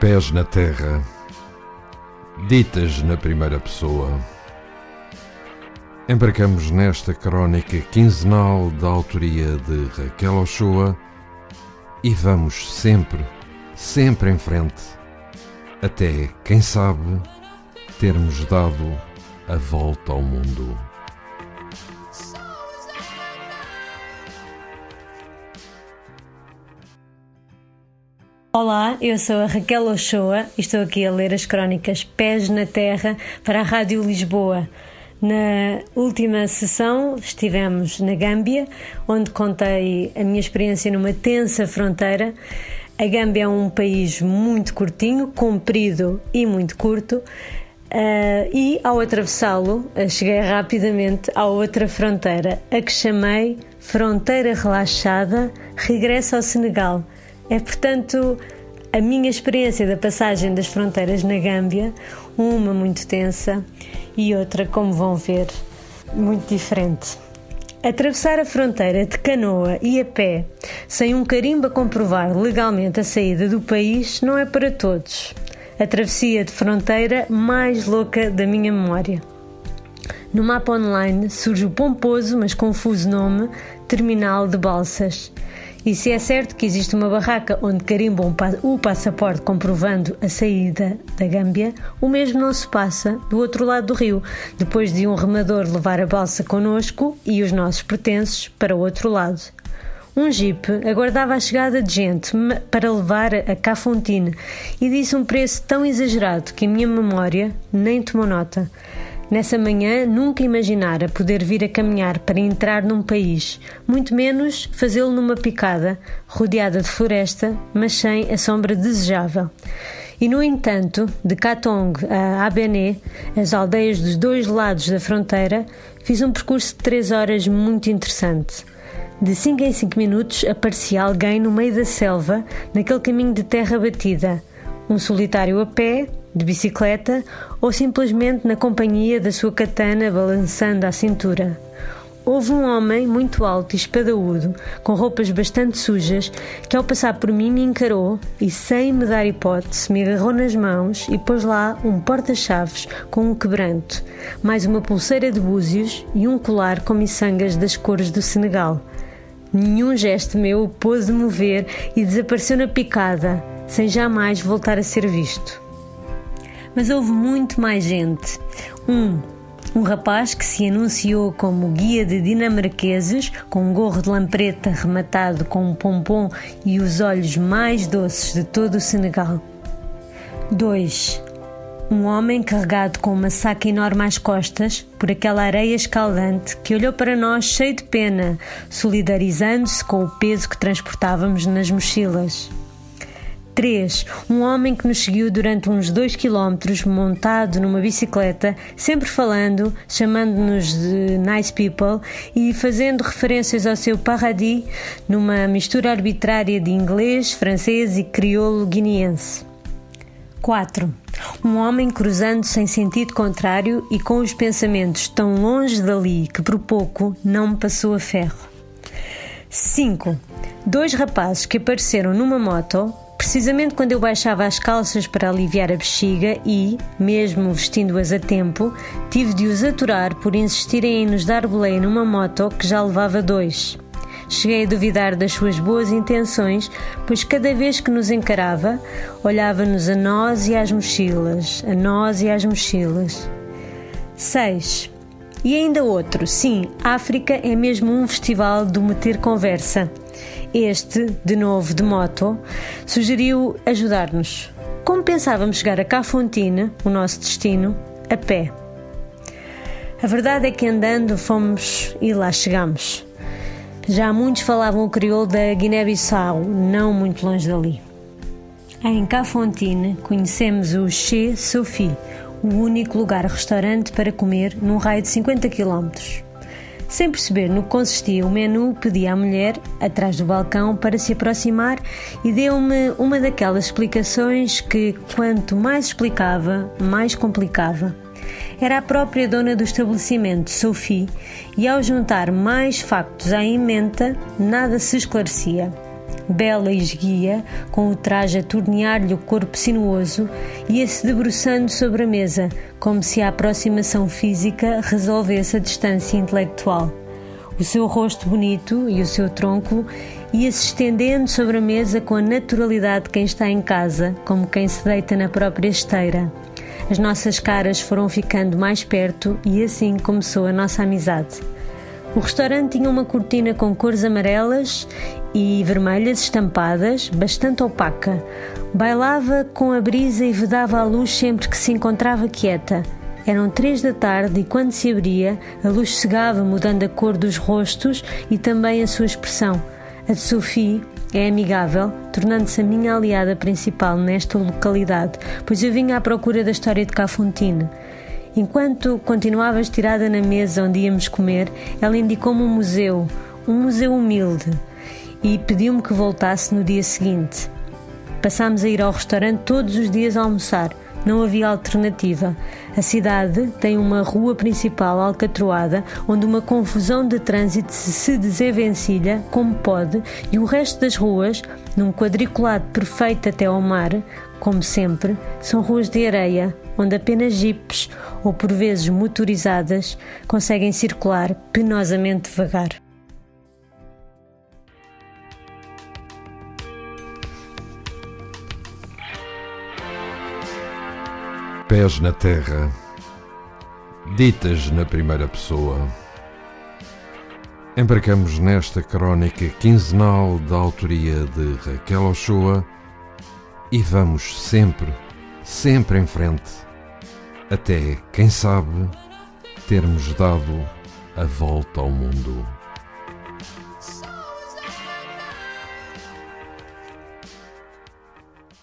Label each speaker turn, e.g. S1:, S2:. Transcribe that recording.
S1: Pés na terra, ditas na primeira pessoa. Embarcamos nesta crónica quinzenal da autoria de Raquel Ochoa e vamos sempre, sempre em frente, até, quem sabe, termos dado a volta ao mundo.
S2: Olá, eu sou a Raquel Ochoa e estou aqui a ler as crónicas Pés na Terra para a Rádio Lisboa. Na última sessão estivemos na Gâmbia, onde contei a minha experiência numa tensa fronteira. A Gâmbia é um país muito curtinho, comprido e muito curto. Uh, e ao atravessá-lo, uh, cheguei rapidamente à outra fronteira, a que chamei Fronteira Relaxada Regresso ao Senegal é, portanto, a minha experiência da passagem das fronteiras na Gâmbia, uma muito tensa e outra, como vão ver, muito diferente. Atravessar a fronteira de canoa e a pé, sem um carimbo a comprovar legalmente a saída do país, não é para todos. A travessia de fronteira mais louca da minha memória. No mapa online surge o pomposo, mas confuso nome Terminal de Balsas. E se é certo que existe uma barraca onde carimbam o passaporte comprovando a saída da Gâmbia, o mesmo não se passa do outro lado do rio, depois de um remador levar a balsa connosco e os nossos pertences para o outro lado. Um jipe aguardava a chegada de gente para levar a Cafontine e disse um preço tão exagerado que a minha memória nem tomou nota. Nessa manhã nunca imaginara poder vir a caminhar para entrar num país, muito menos fazê-lo numa picada, rodeada de floresta, mas sem a sombra desejável. E no entanto, de Katong a Abené, as aldeias dos dois lados da fronteira, fiz um percurso de três horas muito interessante. De 5 em 5 minutos aparecia alguém no meio da selva, naquele caminho de terra batida. Um solitário a pé, de bicicleta ou simplesmente na companhia da sua katana balançando à cintura. Houve um homem muito alto e espadaúdo, com roupas bastante sujas, que ao passar por mim me encarou e, sem me dar hipótese, me agarrou nas mãos e pôs lá um porta-chaves com um quebranto, mais uma pulseira de búzios e um colar com miçangas das cores do Senegal. Nenhum gesto meu pôde mover e desapareceu na picada, sem jamais voltar a ser visto mas houve muito mais gente. Um, um rapaz que se anunciou como guia de dinamarqueses, com um gorro de lampreta rematado com um pompom e os olhos mais doces de todo o Senegal. 2. Um homem carregado com uma saca enorme às costas por aquela areia escaldante que olhou para nós cheio de pena, solidarizando-se com o peso que transportávamos nas mochilas. 3. Um homem que nos seguiu durante uns 2 km montado numa bicicleta, sempre falando, chamando-nos de nice people e fazendo referências ao seu paradis numa mistura arbitrária de inglês, francês e crioulo guineense. 4. Um homem cruzando sem sentido contrário e com os pensamentos tão longe dali que por pouco não me passou a ferro. 5. Dois rapazes que apareceram numa moto Precisamente quando eu baixava as calças para aliviar a bexiga e, mesmo vestindo-as a tempo, tive de os aturar por insistirem em nos dar boleia numa moto que já levava dois. Cheguei a duvidar das suas boas intenções, pois cada vez que nos encarava, olhava-nos a nós e às mochilas, a nós e às mochilas. 6. E ainda outro, sim, África é mesmo um festival do meter conversa. Este, de novo de moto, sugeriu ajudar-nos. Como pensávamos chegar a Cafontine, o nosso destino, a pé? A verdade é que andando fomos e lá chegamos. Já muitos falavam o crioulo da Guiné-Bissau, não muito longe dali. Em Cafontine conhecemos o Chez Sophie, o único lugar-restaurante para comer num raio de 50 quilómetros. Sem perceber no que consistia o menu, pedi à mulher, atrás do balcão, para se aproximar e deu-me uma daquelas explicações que, quanto mais explicava, mais complicava. Era a própria dona do estabelecimento, Sophie, e ao juntar mais factos à emenda, nada se esclarecia. Bela e esguia, com o traje a tornear-lhe o corpo sinuoso, ia-se debruçando sobre a mesa, como se a aproximação física resolvesse a distância intelectual. O seu rosto bonito e o seu tronco ia-se estendendo sobre a mesa com a naturalidade de quem está em casa, como quem se deita na própria esteira. As nossas caras foram ficando mais perto e assim começou a nossa amizade. O restaurante tinha uma cortina com cores amarelas e vermelhas estampadas, bastante opaca. Bailava com a brisa e vedava a luz sempre que se encontrava quieta. Eram três da tarde e quando se abria, a luz cegava, mudando a cor dos rostos e também a sua expressão. A de Sophie é amigável, tornando-se a minha aliada principal nesta localidade, pois eu vinha à procura da história de Cafontine. Enquanto continuava estirada na mesa onde íamos comer, ela indicou-me um museu, um museu humilde, e pediu-me que voltasse no dia seguinte. Passámos a ir ao restaurante todos os dias a almoçar. Não havia alternativa. A cidade tem uma rua principal alcatroada onde uma confusão de trânsito se desenvencilha como pode e o resto das ruas, num quadriculado perfeito até ao mar, como sempre, são ruas de areia onde apenas jipes ou por vezes motorizadas conseguem circular penosamente devagar.
S1: Pés na terra, ditas na primeira pessoa. Embarcamos nesta crónica quinzenal da autoria de Raquel Ochoa e vamos sempre, sempre em frente, até, quem sabe, termos dado a volta ao mundo.